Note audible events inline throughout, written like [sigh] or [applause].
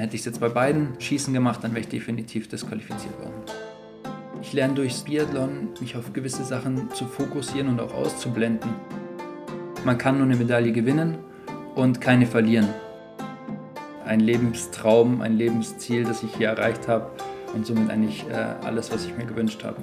hätte ich es jetzt bei beiden Schießen gemacht, dann wäre ich definitiv disqualifiziert worden. Ich lerne durchs Biathlon, mich auf gewisse Sachen zu fokussieren und auch auszublenden. Man kann nur eine Medaille gewinnen und keine verlieren. Ein Lebenstraum, ein Lebensziel, das ich hier erreicht habe und somit eigentlich äh, alles, was ich mir gewünscht habe.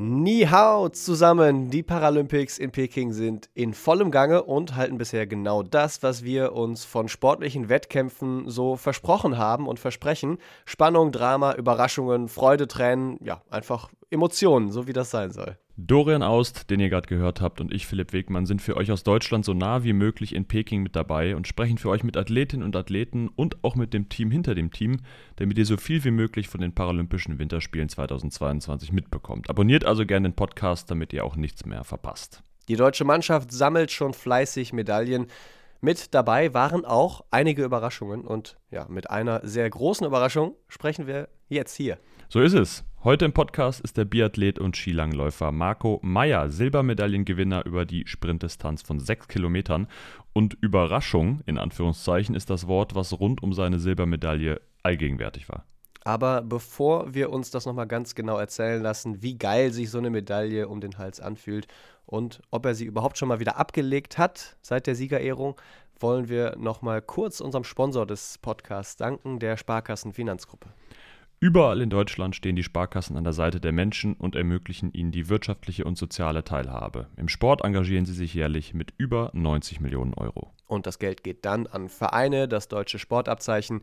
Ni hao zusammen. Die Paralympics in Peking sind in vollem Gange und halten bisher genau das, was wir uns von sportlichen Wettkämpfen so versprochen haben und versprechen. Spannung, Drama, Überraschungen, Freude, Tränen, ja, einfach Emotionen, so wie das sein soll. Dorian Aust, den ihr gerade gehört habt, und ich, Philipp Wegmann, sind für euch aus Deutschland so nah wie möglich in Peking mit dabei und sprechen für euch mit Athletinnen und Athleten und auch mit dem Team hinter dem Team, damit ihr so viel wie möglich von den Paralympischen Winterspielen 2022 mitbekommt. Abonniert also gerne den Podcast, damit ihr auch nichts mehr verpasst. Die deutsche Mannschaft sammelt schon fleißig Medaillen. Mit dabei waren auch einige Überraschungen und ja, mit einer sehr großen Überraschung sprechen wir jetzt hier. So ist es. Heute im Podcast ist der Biathlet und Skilangläufer Marco Meyer Silbermedaillengewinner über die Sprintdistanz von 6 Kilometern. Und Überraschung, in Anführungszeichen, ist das Wort, was rund um seine Silbermedaille allgegenwärtig war. Aber bevor wir uns das nochmal ganz genau erzählen lassen, wie geil sich so eine Medaille um den Hals anfühlt und ob er sie überhaupt schon mal wieder abgelegt hat seit der Siegerehrung, wollen wir nochmal kurz unserem Sponsor des Podcasts danken, der Sparkassen Finanzgruppe. Überall in Deutschland stehen die Sparkassen an der Seite der Menschen und ermöglichen ihnen die wirtschaftliche und soziale Teilhabe. Im Sport engagieren sie sich jährlich mit über 90 Millionen Euro. Und das Geld geht dann an Vereine, das deutsche Sportabzeichen,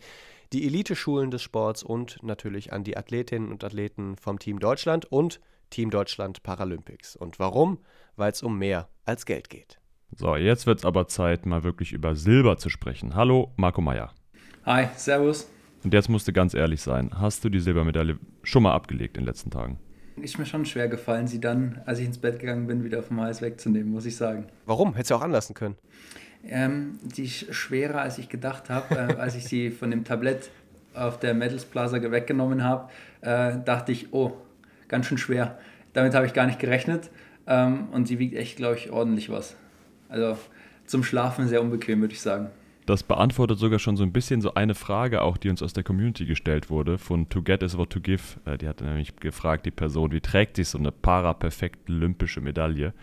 die Eliteschulen des Sports und natürlich an die Athletinnen und Athleten vom Team Deutschland und Team Deutschland Paralympics. Und warum? Weil es um mehr als Geld geht. So, jetzt wird es aber Zeit, mal wirklich über Silber zu sprechen. Hallo, Marco Meyer. Hi, Servus. Und jetzt musst du ganz ehrlich sein. Hast du die Silbermedaille schon mal abgelegt in den letzten Tagen? Ist mir schon schwer gefallen, sie dann, als ich ins Bett gegangen bin, wieder vom Hals wegzunehmen, muss ich sagen. Warum? Hättest du auch anlassen können. Ähm, die ist schwerer, als ich gedacht habe. äh, als ich sie von dem Tablett auf der Medals Plaza weggenommen habe, äh, dachte ich, oh, ganz schön schwer. Damit habe ich gar nicht gerechnet. Ähm, und sie wiegt echt, glaube ich, ordentlich was. Also zum Schlafen sehr unbequem, würde ich sagen. Das beantwortet sogar schon so ein bisschen so eine Frage auch, die uns aus der Community gestellt wurde, von To Get is What To Give. Äh, die hat nämlich gefragt, die Person, wie trägt sich so eine para-perfekt olympische Medaille?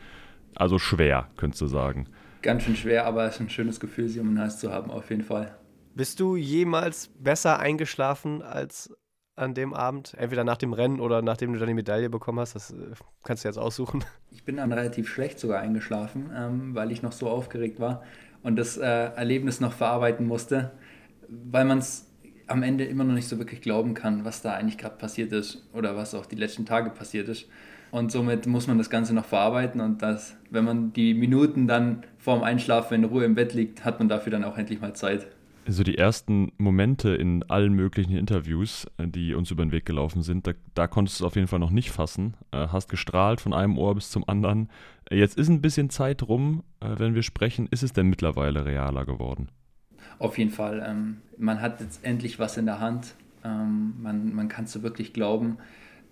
Also schwer, könntest du sagen. Ganz schön schwer, aber es ist ein schönes Gefühl, sie um den Hals zu haben, auf jeden Fall. Bist du jemals besser eingeschlafen als an dem Abend? Entweder nach dem Rennen oder nachdem du deine Medaille bekommen hast? Das äh, kannst du jetzt aussuchen. Ich bin dann relativ schlecht sogar eingeschlafen, ähm, weil ich noch so aufgeregt war und das äh, Erlebnis noch verarbeiten musste, weil man es am Ende immer noch nicht so wirklich glauben kann, was da eigentlich gerade passiert ist oder was auch die letzten Tage passiert ist. Und somit muss man das Ganze noch verarbeiten und das, wenn man die Minuten dann vorm Einschlafen in Ruhe im Bett liegt, hat man dafür dann auch endlich mal Zeit. So die ersten Momente in allen möglichen Interviews, äh, die uns über den Weg gelaufen sind, da, da konntest du es auf jeden Fall noch nicht fassen. Äh, hast gestrahlt von einem Ohr bis zum anderen. Jetzt ist ein bisschen Zeit rum, äh, wenn wir sprechen. Ist es denn mittlerweile realer geworden? Auf jeden Fall. Ähm, man hat jetzt endlich was in der Hand. Ähm, man man kann es so wirklich glauben,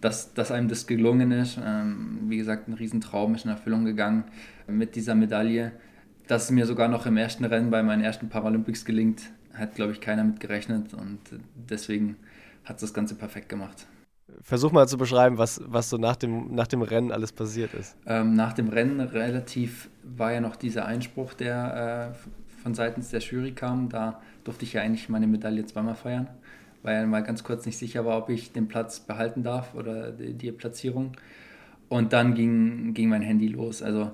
dass, dass einem das gelungen ist. Ähm, wie gesagt, ein Riesentraum ist in Erfüllung gegangen mit dieser Medaille. Dass es mir sogar noch im ersten Rennen bei meinen ersten Paralympics gelingt, hat, glaube ich, keiner mit gerechnet. Und deswegen hat es das Ganze perfekt gemacht. Versuch mal zu beschreiben, was, was so nach dem, nach dem Rennen alles passiert ist. Ähm, nach dem Rennen relativ war ja noch dieser Einspruch, der äh, von seitens der Jury kam. Da durfte ich ja eigentlich meine Medaille zweimal feiern, weil er mal ganz kurz nicht sicher war, ob ich den Platz behalten darf oder die, die Platzierung. Und dann ging, ging mein Handy los. Also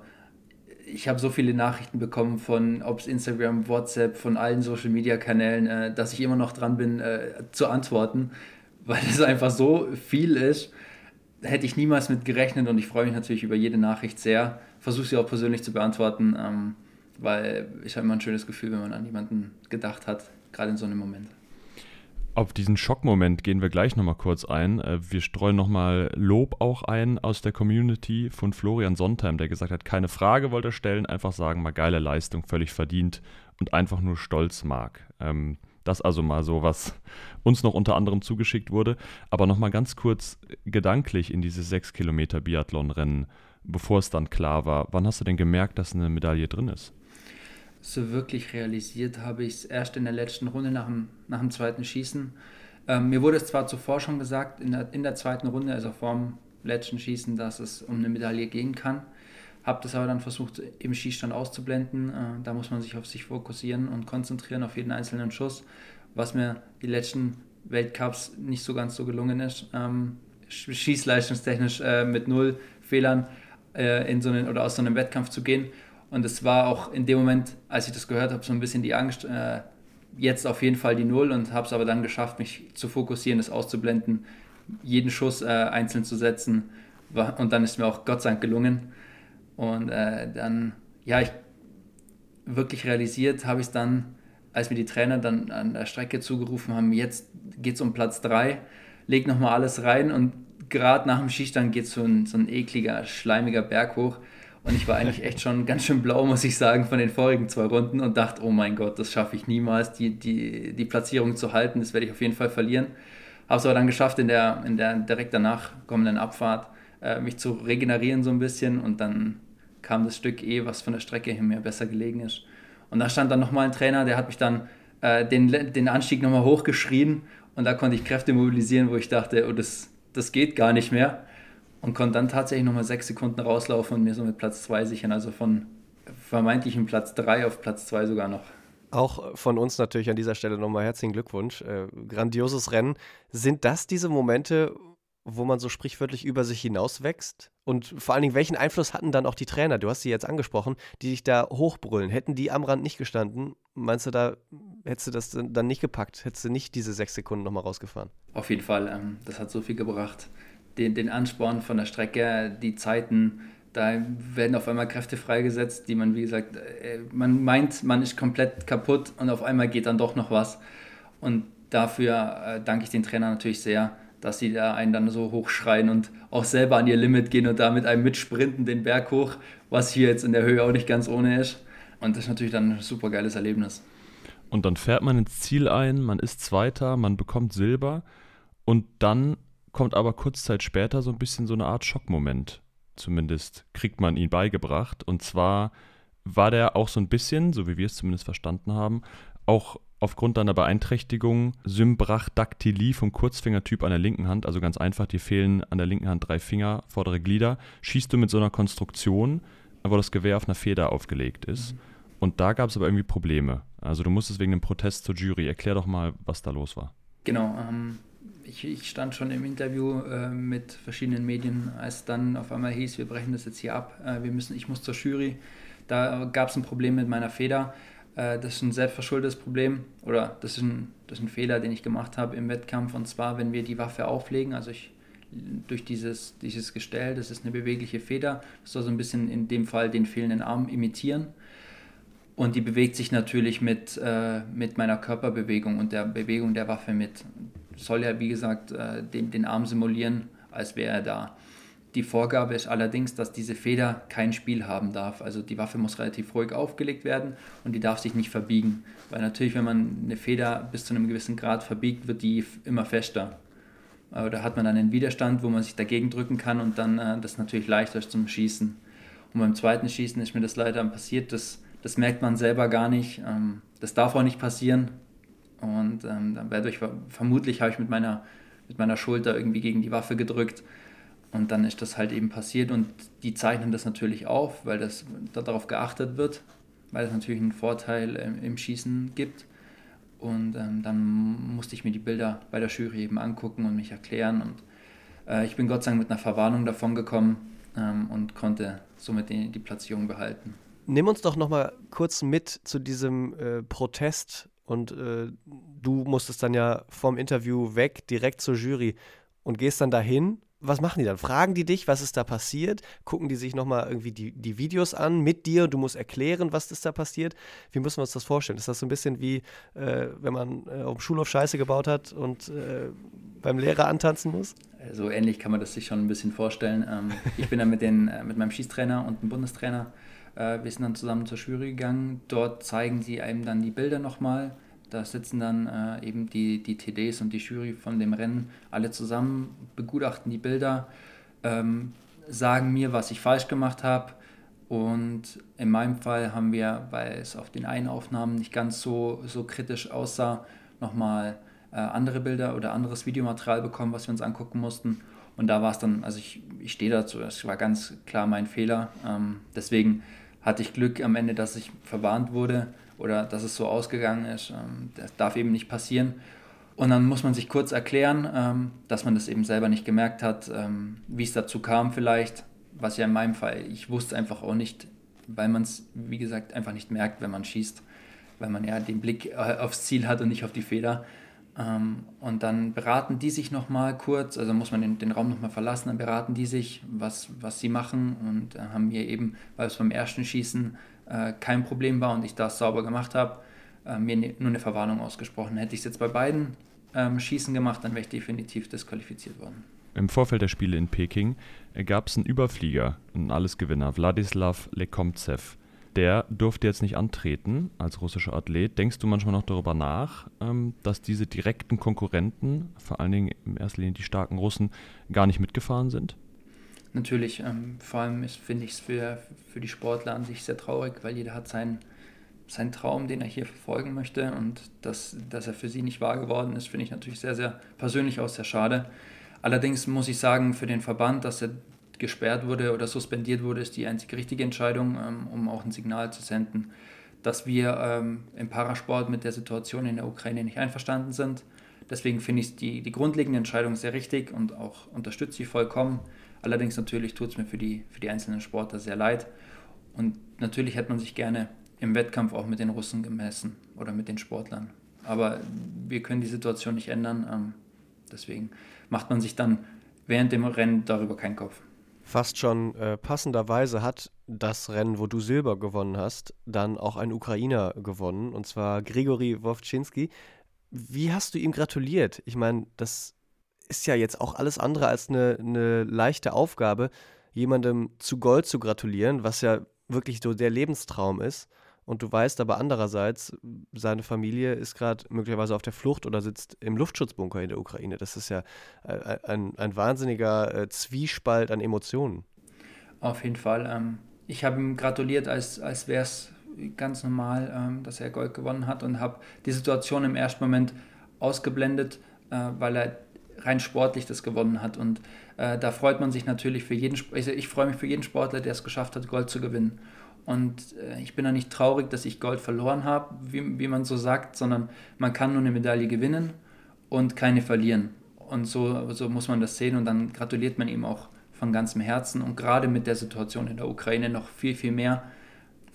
ich habe so viele Nachrichten bekommen von, ob es Instagram, WhatsApp, von allen Social Media Kanälen, äh, dass ich immer noch dran bin, äh, zu antworten [laughs] weil es einfach so viel ist. Hätte ich niemals mit gerechnet und ich freue mich natürlich über jede Nachricht sehr. Versuche sie auch persönlich zu beantworten, ähm, weil ich habe immer ein schönes Gefühl, wenn man an jemanden gedacht hat, gerade in so einem Moment. Auf diesen Schockmoment gehen wir gleich nochmal kurz ein. Äh, wir streuen nochmal Lob auch ein aus der Community von Florian Sontheim, der gesagt hat, keine Frage wollte er stellen, einfach sagen, mal geile Leistung, völlig verdient und einfach nur stolz mag. Ähm, das also mal so, was uns noch unter anderem zugeschickt wurde. Aber nochmal ganz kurz gedanklich in dieses 6 Kilometer Biathlon-Rennen, bevor es dann klar war. Wann hast du denn gemerkt, dass eine Medaille drin ist? So wirklich realisiert habe ich es erst in der letzten Runde nach dem, nach dem zweiten Schießen. Ähm, mir wurde es zwar zuvor schon gesagt, in der, in der zweiten Runde, also vor dem letzten Schießen, dass es um eine Medaille gehen kann. Habe das aber dann versucht, im Schießstand auszublenden. Äh, da muss man sich auf sich fokussieren und konzentrieren, auf jeden einzelnen Schuss, was mir die letzten Weltcups nicht so ganz so gelungen ist. Ähm, schießleistungstechnisch äh, mit null Fehlern äh, in so einen, oder aus so einem Wettkampf zu gehen. Und es war auch in dem Moment, als ich das gehört habe, so ein bisschen die Angst, äh, jetzt auf jeden Fall die Null und habe es aber dann geschafft, mich zu fokussieren, das auszublenden, jeden Schuss äh, einzeln zu setzen. Und dann ist mir auch Gott sei Dank gelungen. Und äh, dann, ja, ich wirklich realisiert habe ich es dann, als mir die Trainer dann an der Strecke zugerufen haben, jetzt geht es um Platz 3, leg nochmal alles rein und gerade nach dem Schießstand geht so ein, so ein ekliger, schleimiger Berg hoch. Und ich war eigentlich echt schon ganz schön blau, muss ich sagen, von den vorigen zwei Runden und dachte, oh mein Gott, das schaffe ich niemals, die, die, die Platzierung zu halten. Das werde ich auf jeden Fall verlieren. Habe es aber dann geschafft, in der, in der direkt danach kommenden Abfahrt äh, mich zu regenerieren so ein bisschen und dann kam das Stück eh, was von der Strecke her mir besser gelegen ist. Und da stand dann nochmal ein Trainer, der hat mich dann äh, den, den Anstieg nochmal hochgeschrien und da konnte ich Kräfte mobilisieren, wo ich dachte, oh, das, das geht gar nicht mehr. Und konnte dann tatsächlich nochmal sechs Sekunden rauslaufen und mir so mit Platz 2 sichern. Also von vermeintlichem Platz 3 auf Platz 2 sogar noch. Auch von uns natürlich an dieser Stelle nochmal herzlichen Glückwunsch. Äh, grandioses Rennen. Sind das diese Momente, wo man so sprichwörtlich über sich hinauswächst? Und vor allen Dingen, welchen Einfluss hatten dann auch die Trainer, du hast sie jetzt angesprochen, die dich da hochbrüllen? Hätten die am Rand nicht gestanden, meinst du, da hättest du das dann nicht gepackt? Hättest du nicht diese sechs Sekunden nochmal rausgefahren? Auf jeden Fall, ähm, das hat so viel gebracht. Den, den Ansporn von der Strecke, die Zeiten, da werden auf einmal Kräfte freigesetzt, die man, wie gesagt, äh, man meint, man ist komplett kaputt und auf einmal geht dann doch noch was. Und dafür äh, danke ich den Trainern natürlich sehr dass sie da einen dann so hochschreien und auch selber an ihr Limit gehen und da mit einem mitsprinten den Berg hoch, was hier jetzt in der Höhe auch nicht ganz ohne ist. Und das ist natürlich dann ein super geiles Erlebnis. Und dann fährt man ins Ziel ein, man ist Zweiter, man bekommt Silber und dann kommt aber kurz Zeit später so ein bisschen so eine Art Schockmoment. Zumindest kriegt man ihn beigebracht. Und zwar war der auch so ein bisschen, so wie wir es zumindest verstanden haben, auch aufgrund deiner Beeinträchtigung Symbrachdactylie vom Kurzfingertyp an der linken Hand, also ganz einfach, dir fehlen an der linken Hand drei Finger, vordere Glieder, schießt du mit so einer Konstruktion, wo das Gewehr auf einer Feder aufgelegt ist. Mhm. Und da gab es aber irgendwie Probleme. Also du musstest wegen dem Protest zur Jury. Erklär doch mal, was da los war. Genau. Ähm, ich, ich, stand schon im Interview äh, mit verschiedenen Medien, als dann auf einmal hieß, wir brechen das jetzt hier ab. Äh, wir müssen, ich muss zur Jury. Da gab es ein Problem mit meiner Feder. Äh, das ist ein selbstverschuldetes Problem oder das ist, ein, das ist ein Fehler, den ich gemacht habe im Wettkampf. Und zwar, wenn wir die Waffe auflegen, also ich durch dieses, dieses Gestell, das ist eine bewegliche Feder, das soll so ein bisschen in dem Fall den fehlenden Arm imitieren. Und die bewegt sich natürlich mit, äh, mit meiner Körperbewegung und der Bewegung der Waffe mit. Soll ja, wie gesagt, äh, den, den Arm simulieren, als wäre er da. Die Vorgabe ist allerdings, dass diese Feder kein Spiel haben darf. Also die Waffe muss relativ ruhig aufgelegt werden und die darf sich nicht verbiegen. Weil natürlich, wenn man eine Feder bis zu einem gewissen Grad verbiegt, wird die immer fester. Aber da hat man dann einen Widerstand, wo man sich dagegen drücken kann und dann äh, das natürlich leichter ist zum Schießen. Und beim zweiten Schießen ist mir das leider passiert. Das, das merkt man selber gar nicht. Ähm, das darf auch nicht passieren. Und ähm, ich vermutlich habe ich mit meiner, mit meiner Schulter irgendwie gegen die Waffe gedrückt und dann ist das halt eben passiert und die zeichnen das natürlich auf, weil das darauf geachtet wird, weil es natürlich einen Vorteil im, im Schießen gibt. Und ähm, dann musste ich mir die Bilder bei der Jury eben angucken und mich erklären. Und äh, ich bin Gott sei Dank mit einer Verwarnung davon gekommen ähm, und konnte somit die, die Platzierung behalten. Nimm uns doch noch mal kurz mit zu diesem äh, Protest und äh, du musstest dann ja vom Interview weg direkt zur Jury und gehst dann dahin was machen die dann? Fragen die dich, was ist da passiert? Gucken die sich nochmal irgendwie die, die Videos an mit dir? Du musst erklären, was ist da passiert. Wie müssen wir uns das vorstellen? Ist das so ein bisschen wie, äh, wenn man äh, auf dem Schulhof Scheiße gebaut hat und äh, beim Lehrer antanzen muss? So ähnlich kann man das sich schon ein bisschen vorstellen. Ähm, ich bin dann mit, den, äh, mit meinem Schießtrainer und dem Bundestrainer, äh, wir sind dann zusammen zur Jury gegangen. Dort zeigen sie einem dann die Bilder nochmal da sitzen dann äh, eben die, die TDs und die Jury von dem Rennen alle zusammen, begutachten die Bilder, ähm, sagen mir, was ich falsch gemacht habe Und in meinem Fall haben wir, weil es auf den einen Aufnahmen nicht ganz so, so kritisch aussah, nochmal äh, andere Bilder oder anderes Videomaterial bekommen, was wir uns angucken mussten. Und da war es dann, also ich, ich stehe dazu, das war ganz klar mein Fehler. Ähm, deswegen hatte ich Glück am Ende, dass ich verwarnt wurde oder dass es so ausgegangen ist. Ähm, das darf eben nicht passieren. Und dann muss man sich kurz erklären, ähm, dass man das eben selber nicht gemerkt hat, ähm, wie es dazu kam vielleicht, was ja in meinem Fall, ich wusste einfach auch nicht, weil man es, wie gesagt, einfach nicht merkt, wenn man schießt, weil man ja den Blick äh, aufs Ziel hat und nicht auf die Feder. Ähm, und dann beraten die sich nochmal kurz, also muss man den, den Raum nochmal verlassen, dann beraten die sich, was, was sie machen und äh, haben mir eben, weil es beim ersten Schießen äh, kein Problem war und ich das sauber gemacht habe, äh, mir ne, nur eine Verwarnung ausgesprochen. Hätte ich es jetzt bei beiden ähm, Schießen gemacht, dann wäre ich definitiv disqualifiziert worden. Im Vorfeld der Spiele in Peking äh, gab es einen Überflieger, einen Allesgewinner, Wladislav Lekomtsev der durfte jetzt nicht antreten als russischer Athlet. Denkst du manchmal noch darüber nach, ähm, dass diese direkten Konkurrenten, vor allen Dingen in erster Linie die starken Russen, gar nicht mitgefahren sind? Natürlich, ähm, vor allem finde ich es für, für die Sportler an sich sehr traurig, weil jeder hat seinen, seinen Traum, den er hier verfolgen möchte und dass, dass er für sie nicht wahr geworden ist, finde ich natürlich sehr, sehr persönlich auch sehr schade. Allerdings muss ich sagen, für den Verband, dass er gesperrt wurde oder suspendiert wurde, ist die einzige richtige Entscheidung, ähm, um auch ein Signal zu senden, dass wir ähm, im Parasport mit der Situation in der Ukraine nicht einverstanden sind. Deswegen finde ich die, die grundlegende Entscheidung sehr richtig und auch unterstütze sie vollkommen. Allerdings natürlich tut es mir für die, für die einzelnen Sportler sehr leid. Und natürlich hätte man sich gerne im Wettkampf auch mit den Russen gemessen oder mit den Sportlern. Aber wir können die Situation nicht ändern. Ähm, deswegen macht man sich dann während dem Rennen darüber keinen Kopf. Fast schon äh, passenderweise hat das Rennen, wo du Silber gewonnen hast, dann auch ein Ukrainer gewonnen, und zwar Grigori Wowczynski. Wie hast du ihm gratuliert? Ich meine, das ist ja jetzt auch alles andere als eine, eine leichte Aufgabe, jemandem zu Gold zu gratulieren, was ja wirklich so der Lebenstraum ist und du weißt aber andererseits, seine Familie ist gerade möglicherweise auf der Flucht oder sitzt im Luftschutzbunker in der Ukraine. Das ist ja äh, ein, ein wahnsinniger äh, Zwiespalt an Emotionen. Auf jeden Fall. Ähm, ich habe ihm gratuliert, als, als wäre es ganz normal, ähm, dass er Gold gewonnen hat und habe die Situation im ersten Moment ausgeblendet, äh, weil er rein sportlich das gewonnen hat. Und äh, da freut man sich natürlich für jeden, also ich freue mich für jeden Sportler, der es geschafft hat, Gold zu gewinnen. Und äh, ich bin da nicht traurig, dass ich Gold verloren habe, wie, wie man so sagt, sondern man kann nur eine Medaille gewinnen und keine verlieren. Und so, so muss man das sehen und dann gratuliert man ihm auch von ganzem Herzen. Und gerade mit der Situation in der Ukraine noch viel, viel mehr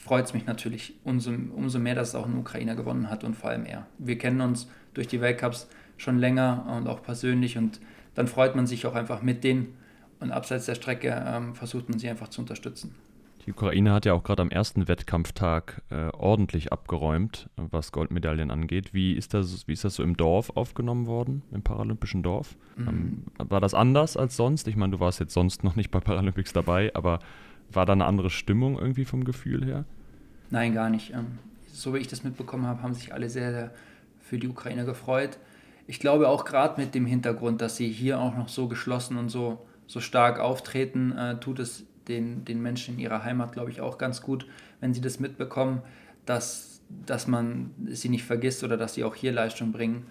freut es mich natürlich umso, umso mehr, dass es auch ein Ukrainer gewonnen hat und vor allem er. Wir kennen uns durch die Weltcups schon länger und auch persönlich und dann freut man sich auch einfach mit denen und abseits der Strecke ähm, versucht man sie einfach zu unterstützen. Die Ukraine hat ja auch gerade am ersten Wettkampftag äh, ordentlich abgeräumt, was Goldmedaillen angeht. Wie ist, das, wie ist das so im Dorf aufgenommen worden, im paralympischen Dorf? Mhm. Ähm, war das anders als sonst? Ich meine, du warst jetzt sonst noch nicht bei Paralympics dabei, aber war da eine andere Stimmung irgendwie vom Gefühl her? Nein, gar nicht. Ähm, so wie ich das mitbekommen habe, haben sich alle sehr, sehr für die Ukraine gefreut. Ich glaube auch gerade mit dem Hintergrund, dass sie hier auch noch so geschlossen und so, so stark auftreten, äh, tut es den, den Menschen in ihrer Heimat, glaube ich, auch ganz gut, wenn sie das mitbekommen, dass, dass man sie nicht vergisst oder dass sie auch hier Leistung bringen.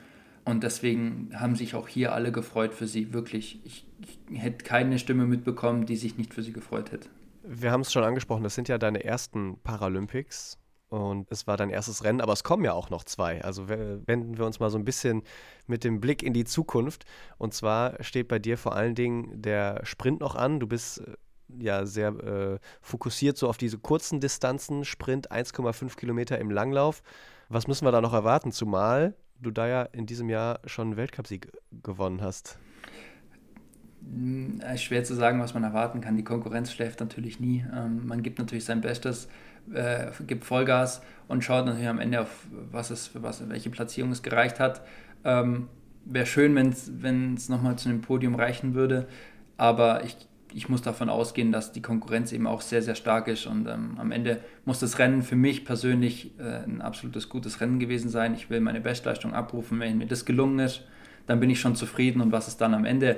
Und deswegen haben sich auch hier alle gefreut für sie, wirklich. Ich, ich hätte keine Stimme mitbekommen, die sich nicht für sie gefreut hätte. Wir haben es schon angesprochen, das sind ja deine ersten Paralympics und es war dein erstes Rennen, aber es kommen ja auch noch zwei. Also wenden wir uns mal so ein bisschen mit dem Blick in die Zukunft. Und zwar steht bei dir vor allen Dingen der Sprint noch an. Du bist äh, ja sehr äh, fokussiert so auf diese kurzen Distanzen, Sprint 1,5 Kilometer im Langlauf. Was müssen wir da noch erwarten, zumal du da ja in diesem Jahr schon einen Weltcupsieg gewonnen hast? Hm, schwer zu sagen, was man erwarten kann. Die Konkurrenz schläft natürlich nie. Ähm, man gibt natürlich sein Bestes, äh, gibt Vollgas und schaut natürlich am Ende auf, was es, für was, welche Platzierung es gereicht hat. Ähm, Wäre schön, wenn es nochmal zu einem Podium reichen würde, aber ich ich muss davon ausgehen, dass die Konkurrenz eben auch sehr, sehr stark ist und ähm, am Ende muss das Rennen für mich persönlich äh, ein absolutes gutes Rennen gewesen sein. Ich will meine Bestleistung abrufen. Wenn mir das gelungen ist, dann bin ich schon zufrieden und was es dann am Ende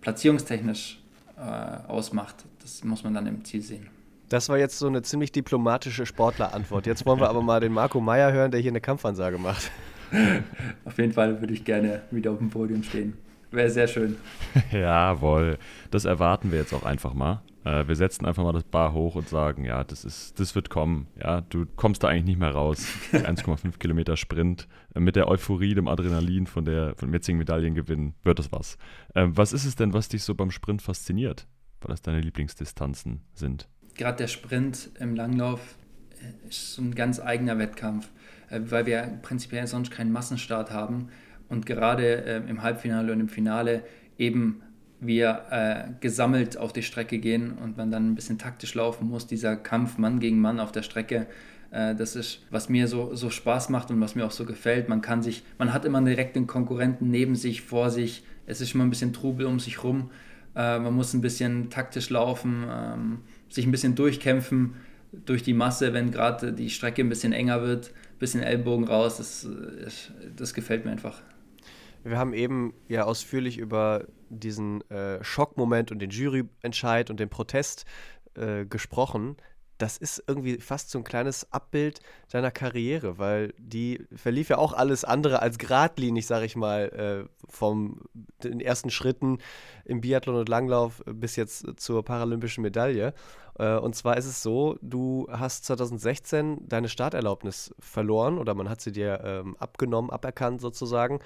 platzierungstechnisch äh, ausmacht, das muss man dann im Ziel sehen. Das war jetzt so eine ziemlich diplomatische Sportlerantwort. Jetzt wollen wir aber mal den Marco Meyer hören, der hier eine Kampfansage macht. [laughs] Auf jeden Fall würde ich gerne wieder auf dem Podium stehen. Wäre sehr schön. [laughs] Jawohl. Das erwarten wir jetzt auch einfach mal. Äh, wir setzen einfach mal das Bar hoch und sagen, ja, das ist, das wird kommen. Ja, du kommst da eigentlich nicht mehr raus. [laughs] 1,5 Kilometer Sprint äh, mit der Euphorie, dem Adrenalin von der von jetzigen Medaillengewinn wird das was. Ähm, was ist es denn, was dich so beim Sprint fasziniert? Weil das deine Lieblingsdistanzen sind. Gerade der Sprint im Langlauf äh, ist ein ganz eigener Wettkampf, äh, weil wir prinzipiell sonst keinen Massenstart haben und gerade äh, im Halbfinale und im Finale eben wir gesammelt auf die Strecke gehen und man dann ein bisschen taktisch laufen muss, dieser Kampf Mann gegen Mann auf der Strecke, das ist, was mir so, so Spaß macht und was mir auch so gefällt. Man kann sich, man hat immer direkt den Konkurrenten neben sich, vor sich, es ist immer ein bisschen Trubel um sich rum, äh, man muss ein bisschen taktisch laufen, ähm, sich ein bisschen durchkämpfen durch die Masse, wenn gerade die Strecke ein bisschen enger wird, ein bisschen Ellbogen raus, das, das gefällt mir einfach. Wir haben eben ja ausführlich über diesen äh, Schockmoment und den Juryentscheid und den Protest äh, gesprochen. Das ist irgendwie fast so ein kleines Abbild deiner Karriere, weil die verlief ja auch alles andere als geradlinig, sag ich mal, äh, vom den ersten Schritten im Biathlon und Langlauf bis jetzt zur paralympischen Medaille. Äh, und zwar ist es so, du hast 2016 deine Starterlaubnis verloren oder man hat sie dir ähm, abgenommen, aberkannt sozusagen,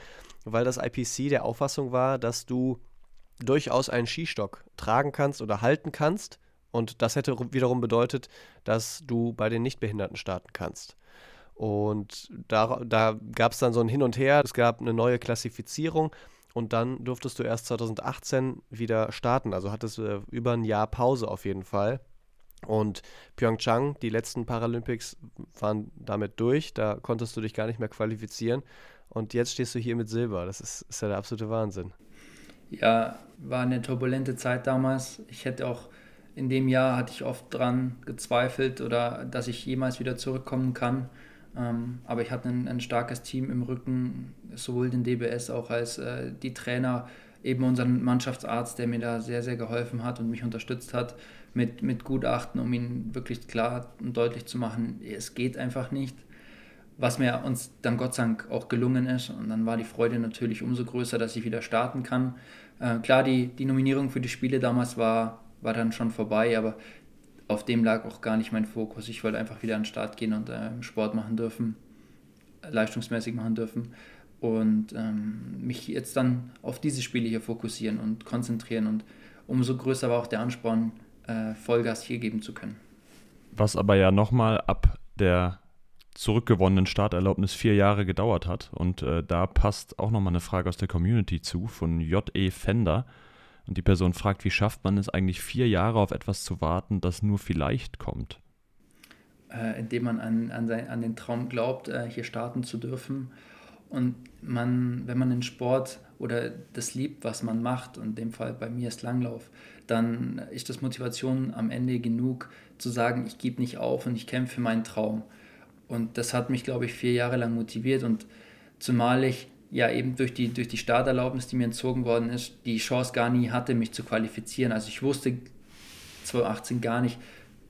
weil das IPC der Auffassung war, dass du durchaus einen Skistock tragen kannst oder halten kannst. Und das hätte wiederum bedeutet, dass du bei den Nichtbehinderten starten kannst. Und da, da gab es dann so ein Hin und Her. Es gab eine neue Klassifizierung und dann durftest du erst 2018 wieder starten. Also hattest du äh, über ein Jahr Pause auf jeden Fall. Und Pyeongchang, die letzten Paralympics waren damit durch, da konntest du dich gar nicht mehr qualifizieren. Und jetzt stehst du hier mit Silber. Das ist, ist ja der absolute Wahnsinn. Ja, war eine turbulente Zeit damals. Ich hätte auch in dem Jahr hatte ich oft dran gezweifelt oder dass ich jemals wieder zurückkommen kann. Ähm, aber ich hatte ein, ein, starkes Team im Rücken, sowohl den DBS auch als äh, die Trainer, eben unseren Mannschaftsarzt, der mir da sehr, sehr geholfen hat und mich unterstützt hat mit, mit Gutachten, um ihn wirklich klar und deutlich zu machen, es geht einfach nicht. Was mir uns dann Gott sei Dank auch gelungen ist. Und dann war die Freude natürlich umso größer, dass ich wieder starten kann. Äh, klar, die, die Nominierung für die Spiele damals war, war dann schon vorbei, aber auf dem lag auch gar nicht mein Fokus. Ich wollte einfach wieder an den Start gehen und äh, Sport machen dürfen, leistungsmäßig machen dürfen und ähm, mich jetzt dann auf diese Spiele hier fokussieren und konzentrieren. Und umso größer war auch der Ansporn, äh, Vollgas hier geben zu können. Was aber ja nochmal ab der zurückgewonnenen Starterlaubnis vier Jahre gedauert hat. Und äh, da passt auch nochmal eine Frage aus der Community zu von J.E. Fender. Und die Person fragt, wie schafft man es eigentlich vier Jahre auf etwas zu warten, das nur vielleicht kommt? Äh, indem man an, an, sein, an den Traum glaubt, äh, hier starten zu dürfen und man, wenn man den Sport oder das liebt, was man macht, und in dem Fall bei mir ist Langlauf, dann ist das Motivation am Ende genug zu sagen, ich gebe nicht auf und ich kämpfe für meinen Traum. Und das hat mich, glaube ich, vier Jahre lang motiviert und zumal ich ja eben durch die, durch die Starterlaubnis, die mir entzogen worden ist, die Chance gar nie hatte, mich zu qualifizieren. Also ich wusste 2018 gar nicht,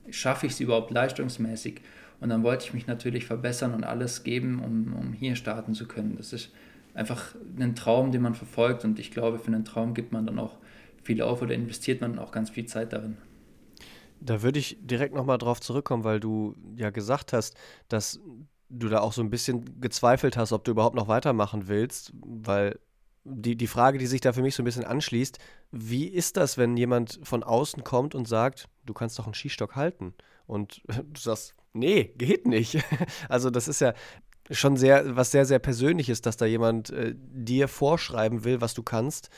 schaffe ich es überhaupt leistungsmäßig. Und dann wollte ich mich natürlich verbessern und alles geben, um, um hier starten zu können. Das ist einfach ein Traum, den man verfolgt und ich glaube, für einen Traum gibt man dann auch viel auf oder investiert man auch ganz viel Zeit darin. Da würde ich direkt nochmal drauf zurückkommen, weil du ja gesagt hast, dass du da auch so ein bisschen gezweifelt hast, ob du überhaupt noch weitermachen willst, weil die, die Frage, die sich da für mich so ein bisschen anschließt, wie ist das, wenn jemand von außen kommt und sagt, du kannst doch einen Skistock halten? Und [laughs] du sagst, nee, geht nicht. [laughs] Also das ist ja schon sehr, was sehr, sehr Persönliches, dass da jemand äh, dir vorschreiben will, was du kannst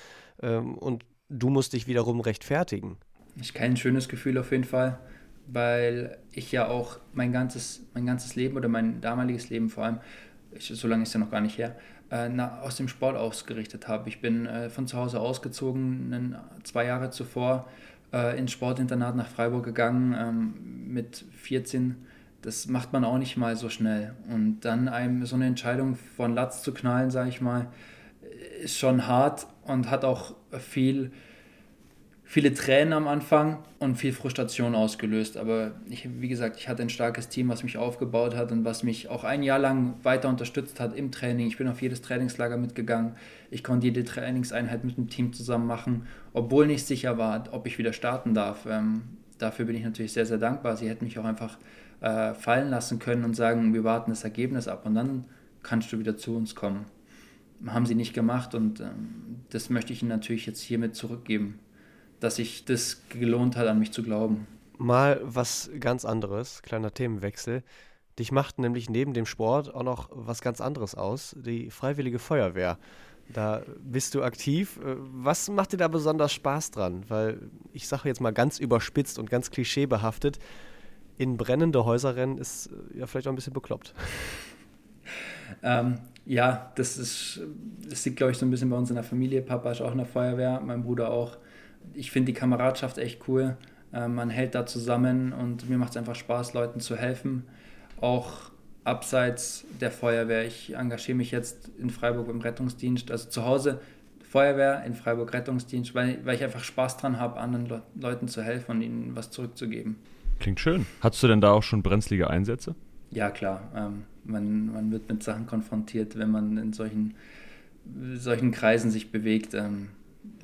ähm, und du musst dich wiederum rechtfertigen. Ich kein schönes Gefühl auf jeden Fall, weil ich ja auch mein ganzes, mein ganzes Leben oder mein damaliges Leben vor allem, ich, so lange ist ja noch gar nicht her, äh, na, aus dem Sport ausgerichtet habe. Ich bin äh, von zu Hause ausgezogen, einen, zwei Jahre zuvor äh, ins Sportinternat nach Freiburg gegangen ähm, mit 14 das macht man auch nicht mal so schnell. Und dann einem so eine Entscheidung von Latz zu knallen, sage ich mal, ist schon hart und hat auch viel, viele Tränen am Anfang und viel Frustration ausgelöst. Aber ich, wie gesagt, ich hatte ein starkes Team, was mich aufgebaut hat und was mich auch ein Jahr lang weiter unterstützt hat im Training. Ich bin auf jedes Trainingslager mitgegangen. Ich konnte jede Trainingseinheit mit dem Team zusammen machen, obwohl nicht sicher war, ob ich wieder starten darf. Ähm, dafür bin ich natürlich sehr, sehr dankbar. Sie hätten mich auch einfach äh, fallen lassen können und sagen, wir warten das Ergebnis ab und dann kannst du wieder zu uns kommen. Haben sie nicht gemacht und ähm, das möchte ich ihnen natürlich jetzt hiermit zurückgeben dass sich das gelohnt hat, an mich zu glauben. Mal was ganz anderes, kleiner Themenwechsel. Dich macht nämlich neben dem Sport auch noch was ganz anderes aus, die Freiwillige Feuerwehr. Da bist du aktiv. Was macht dir da besonders Spaß dran? Weil ich sage jetzt mal ganz überspitzt und ganz klischeebehaftet, in brennende Häuser rennen ist äh, ja vielleicht auch ein bisschen bekloppt. [laughs] Ähm, ja, das ist, das liegt, glaube ich, so ein bisschen bei uns in der Familie. Papa ist auch in der Feuerwehr, mein Bruder auch ich finde die Kameradschaft echt cool. Äh, man hält da zusammen und mir macht es einfach Spaß, Leuten zu helfen. Auch abseits der Feuerwehr. Ich engagiere mich jetzt in Freiburg im Rettungsdienst, also zu Hause Feuerwehr, in Freiburg Rettungsdienst, weil, weil ich einfach Spaß dran habe, anderen Le Leuten zu helfen und ihnen was zurückzugeben. Klingt schön. Hattest du denn da auch schon brenzlige Einsätze? Ja, klar. Ähm, man, man wird mit Sachen konfrontiert, wenn man in solchen, solchen Kreisen sich bewegt. Ähm,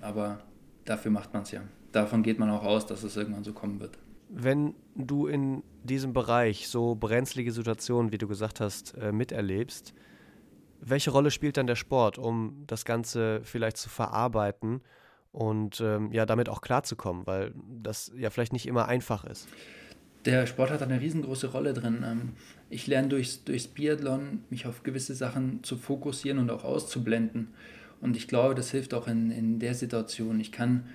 aber dafür macht man es ja. Davon geht man auch aus, dass es irgendwann so kommen wird. Wenn du in diesem Bereich so brenzlige Situationen, wie du gesagt hast, äh, miterlebst, welche Rolle spielt dann der Sport, um das Ganze vielleicht zu verarbeiten und ähm, ja damit auch klarzukommen, weil das ja vielleicht nicht immer einfach ist? Der Sport hat eine riesengroße Rolle drin. Ähm, ich lerne durchs, durchs Biathlon, mich auf gewisse Sachen zu fokussieren und auch auszublenden. Und ich glaube, das hilft auch in, in der Situation. Ich kann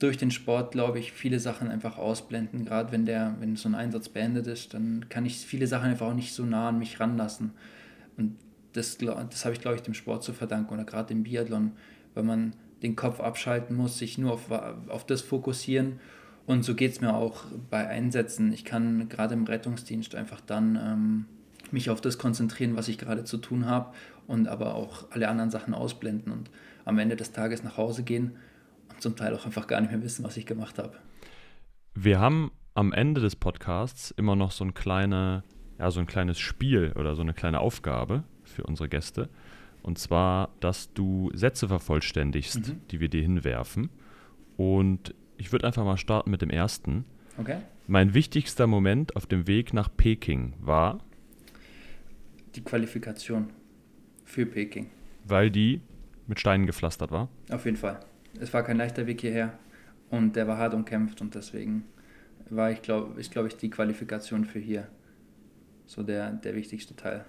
durch den Sport, glaube ich, viele Sachen einfach ausblenden. Gerade wenn, der, wenn so ein Einsatz beendet ist, dann kann ich viele Sachen einfach auch nicht so nah an mich ranlassen. Und das, das habe ich, glaube ich, dem Sport zu verdanken oder gerade im Biathlon, weil man den Kopf abschalten muss, sich nur auf, auf das fokussieren. Und so geht es mir auch bei Einsätzen. Ich kann gerade im Rettungsdienst einfach dann ähm, mich auf das konzentrieren, was ich gerade zu tun habe und aber auch alle anderen Sachen ausblenden und am Ende des Tages nach Hause gehen und zum Teil auch einfach gar nicht mehr wissen, was ich gemacht habe. Wir haben am Ende des Podcasts immer noch so ein kleine, ja, so ein kleines Spiel oder so eine kleine Aufgabe für unsere Gäste. Und zwar, dass du Sätze vervollständigst, mhm. die wir dir hinwerfen. Und ich würde einfach mal starten mit dem ersten. Okay. Mein wichtigster Moment auf dem Weg nach Peking war die Qualifikation für Peking. Weil die mit Steinen gepflastert war? Auf jeden Fall. Es war kein leichter Weg hierher und der war hart umkämpft und deswegen war ich glaube ich, glaub ich die Qualifikation für hier so der, der wichtigste Teil.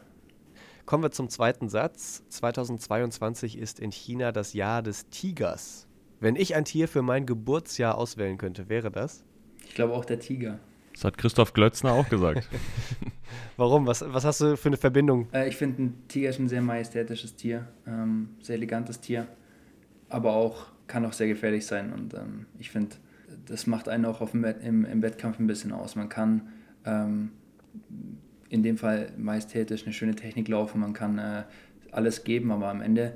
Kommen wir zum zweiten Satz. 2022 ist in China das Jahr des Tigers. Wenn ich ein Tier für mein Geburtsjahr auswählen könnte, wäre das? Ich glaube auch der Tiger. Das hat Christoph Glötzner auch gesagt. [laughs] Warum? Was, was hast du für eine Verbindung? Äh, ich finde, ein Tiger ist ein sehr majestätisches Tier, ähm, sehr elegantes Tier, aber auch kann auch sehr gefährlich sein. Und ähm, ich finde, das macht einen auch auf dem, im, im Wettkampf ein bisschen aus. Man kann ähm, in dem Fall majestätisch eine schöne Technik laufen, man kann äh, alles geben, aber am Ende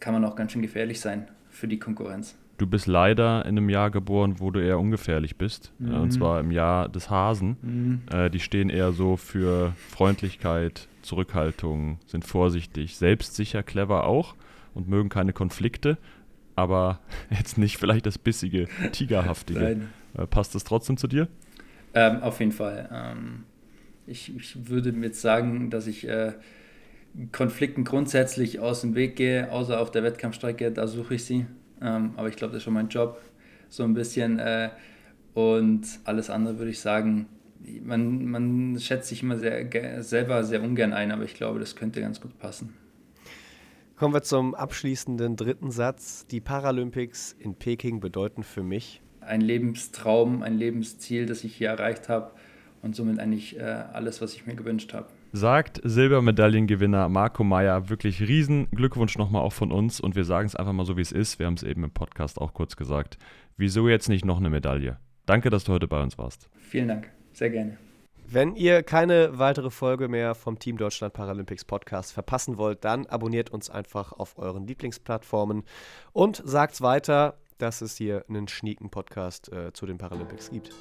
kann man auch ganz schön gefährlich sein für die Konkurrenz. Du bist leider in einem Jahr geboren, wo du eher ungefährlich bist. Mhm. Äh, und zwar im Jahr des Hasen. Mhm. Äh, die stehen eher so für Freundlichkeit, Zurückhaltung, sind vorsichtig, selbstsicher, clever auch und mögen keine Konflikte, aber [laughs] jetzt nicht vielleicht das bissige, tigerhaftige. Äh, passt das trotzdem zu dir? Ähm, auf jeden Fall. Ähm, ich, ich, würde jetzt sagen, dass ich äh, Konflikten grundsätzlich aus dem Weg gehe, außer auf der Wettkampfstrecke, da suche ich sie. Ähm, aber ich glaube, das ist schon mein Job, so ein bisschen. Äh, und alles andere würde ich sagen, man, man schätzt sich immer sehr, selber sehr ungern ein, aber ich glaube, das könnte ganz gut passen. Kommen wir zum abschließenden dritten Satz. Die Paralympics in Peking bedeuten für mich ein Lebenstraum, ein Lebensziel, das ich hier erreicht habe und somit eigentlich äh, alles, was ich mir gewünscht habe sagt Silbermedaillengewinner Marco Meyer. Wirklich riesen Glückwunsch nochmal auch von uns und wir sagen es einfach mal so, wie es ist. Wir haben es eben im Podcast auch kurz gesagt. Wieso jetzt nicht noch eine Medaille? Danke, dass du heute bei uns warst. Vielen Dank, sehr gerne. Wenn ihr keine weitere Folge mehr vom Team Deutschland Paralympics Podcast verpassen wollt, dann abonniert uns einfach auf euren Lieblingsplattformen und sagt's weiter. dass es hier einen schnieken Podcast äh, zu den Paralympics gibt.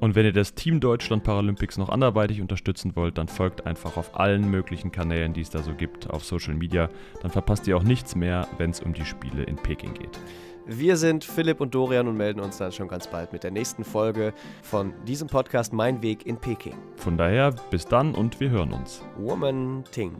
Und wenn ihr das Team Deutschland Paralympics noch anderweitig unterstützen wollt, dann folgt einfach auf allen möglichen Kanälen, die es da so gibt, auf Social Media. Dann verpasst ihr auch nichts mehr, wenn es um die Spiele in Peking geht. Wir sind Philipp und Dorian und melden uns dann schon ganz bald mit der nächsten Folge von diesem Podcast Mein Weg in Peking. Von daher, bis dann und wir hören uns. Woman Ting.